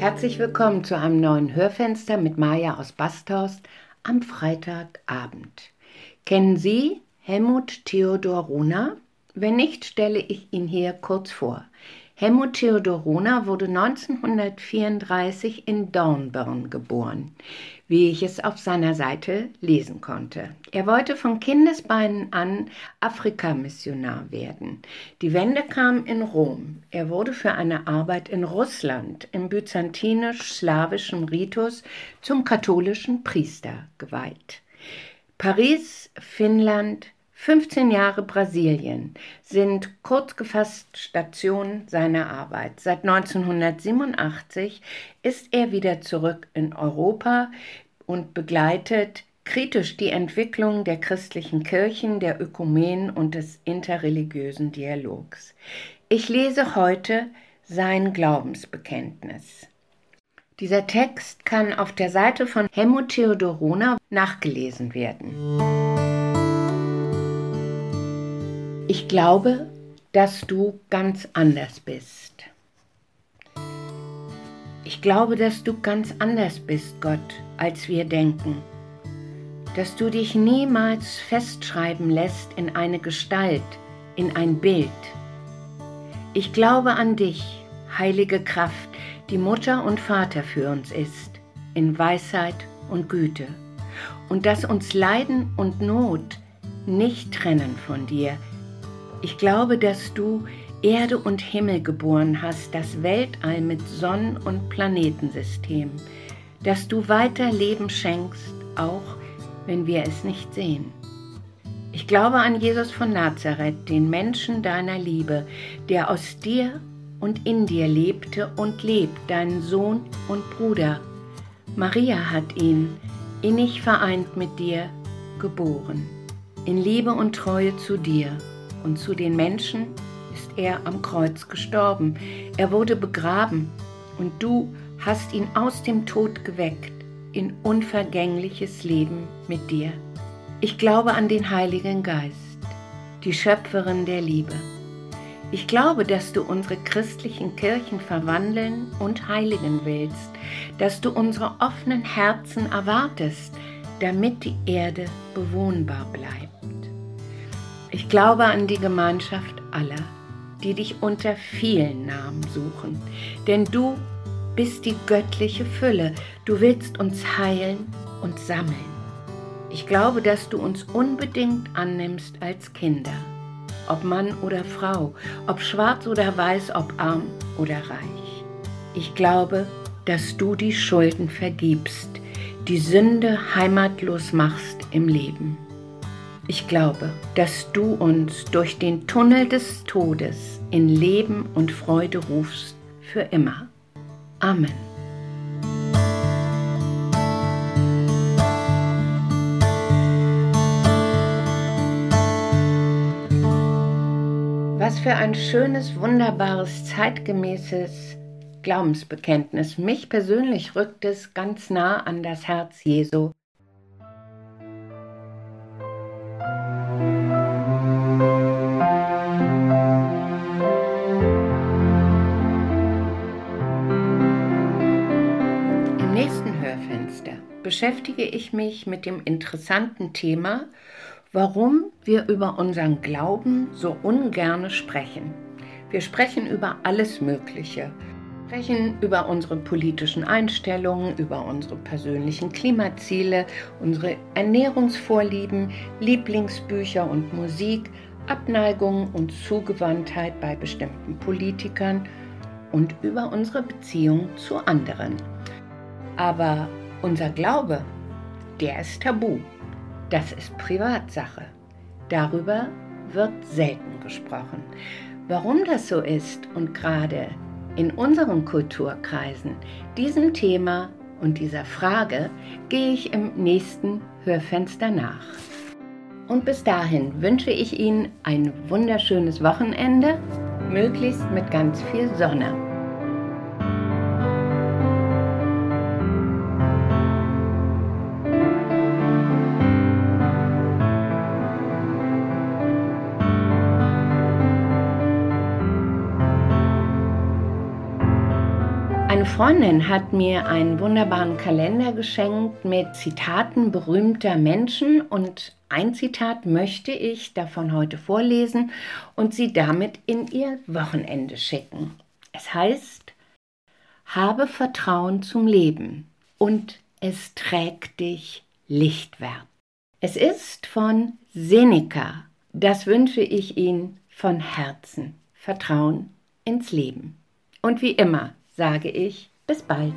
Herzlich willkommen zu einem neuen Hörfenster mit Maja aus Basthorst am Freitagabend. Kennen Sie Helmut Theodor Rona? Wenn nicht, stelle ich ihn hier kurz vor. Helmut Theodor Rona wurde 1934 in Dornbirn geboren, wie ich es auf seiner Seite lesen konnte. Er wollte von Kindesbeinen an Afrikamissionar werden. Die Wende kam in Rom. Er wurde für eine Arbeit in Russland im byzantinisch-slawischen Ritus zum katholischen Priester geweiht. Paris, Finnland, 15 Jahre Brasilien sind kurz gefasst Station seiner Arbeit. Seit 1987 ist er wieder zurück in Europa und begleitet kritisch die Entwicklung der christlichen Kirchen, der Ökumen und des interreligiösen Dialogs. Ich lese heute sein Glaubensbekenntnis. Dieser Text kann auf der Seite von Helmut Theodorona nachgelesen werden. Ich glaube, dass du ganz anders bist. Ich glaube, dass du ganz anders bist, Gott, als wir denken. Dass du dich niemals festschreiben lässt in eine Gestalt, in ein Bild. Ich glaube an dich, heilige Kraft, die Mutter und Vater für uns ist, in Weisheit und Güte. Und dass uns Leiden und Not nicht trennen von dir, ich glaube, dass du Erde und Himmel geboren hast, das Weltall mit Sonnen- und Planetensystem, dass du weiter Leben schenkst, auch wenn wir es nicht sehen. Ich glaube an Jesus von Nazareth, den Menschen deiner Liebe, der aus dir und in dir lebte und lebt, deinen Sohn und Bruder. Maria hat ihn, innig vereint mit dir, geboren, in Liebe und Treue zu dir und zu den Menschen ist er am Kreuz gestorben. Er wurde begraben und du hast ihn aus dem Tod geweckt in unvergängliches Leben mit dir. Ich glaube an den Heiligen Geist, die Schöpferin der Liebe. Ich glaube, dass du unsere christlichen Kirchen verwandeln und heiligen willst, dass du unsere offenen Herzen erwartest, damit die Erde bewohnbar bleibt. Ich glaube an die Gemeinschaft aller, die dich unter vielen Namen suchen, denn du bist die göttliche Fülle, du willst uns heilen und sammeln. Ich glaube, dass du uns unbedingt annimmst als Kinder, ob Mann oder Frau, ob schwarz oder weiß, ob arm oder reich. Ich glaube, dass du die Schulden vergibst, die Sünde heimatlos machst im Leben. Ich glaube, dass du uns durch den Tunnel des Todes in Leben und Freude rufst für immer. Amen. Was für ein schönes, wunderbares, zeitgemäßes Glaubensbekenntnis. Mich persönlich rückt es ganz nah an das Herz Jesu beschäftige ich mich mit dem interessanten Thema, warum wir über unseren Glauben so ungerne sprechen. Wir sprechen über alles Mögliche. Wir sprechen über unsere politischen Einstellungen, über unsere persönlichen Klimaziele, unsere Ernährungsvorlieben, Lieblingsbücher und Musik, Abneigung und Zugewandtheit bei bestimmten Politikern und über unsere Beziehung zu anderen. Aber unser Glaube, der ist tabu. Das ist Privatsache. Darüber wird selten gesprochen. Warum das so ist und gerade in unseren Kulturkreisen diesem Thema und dieser Frage gehe ich im nächsten Hörfenster nach. Und bis dahin wünsche ich Ihnen ein wunderschönes Wochenende, möglichst mit ganz viel Sonne. Freundin hat mir einen wunderbaren Kalender geschenkt mit Zitaten berühmter Menschen und ein Zitat möchte ich davon heute vorlesen und sie damit in ihr Wochenende schicken. Es heißt, habe Vertrauen zum Leben und es trägt dich lichtwärts. Es ist von Seneca. Das wünsche ich Ihnen von Herzen. Vertrauen ins Leben. Und wie immer sage ich bis bald.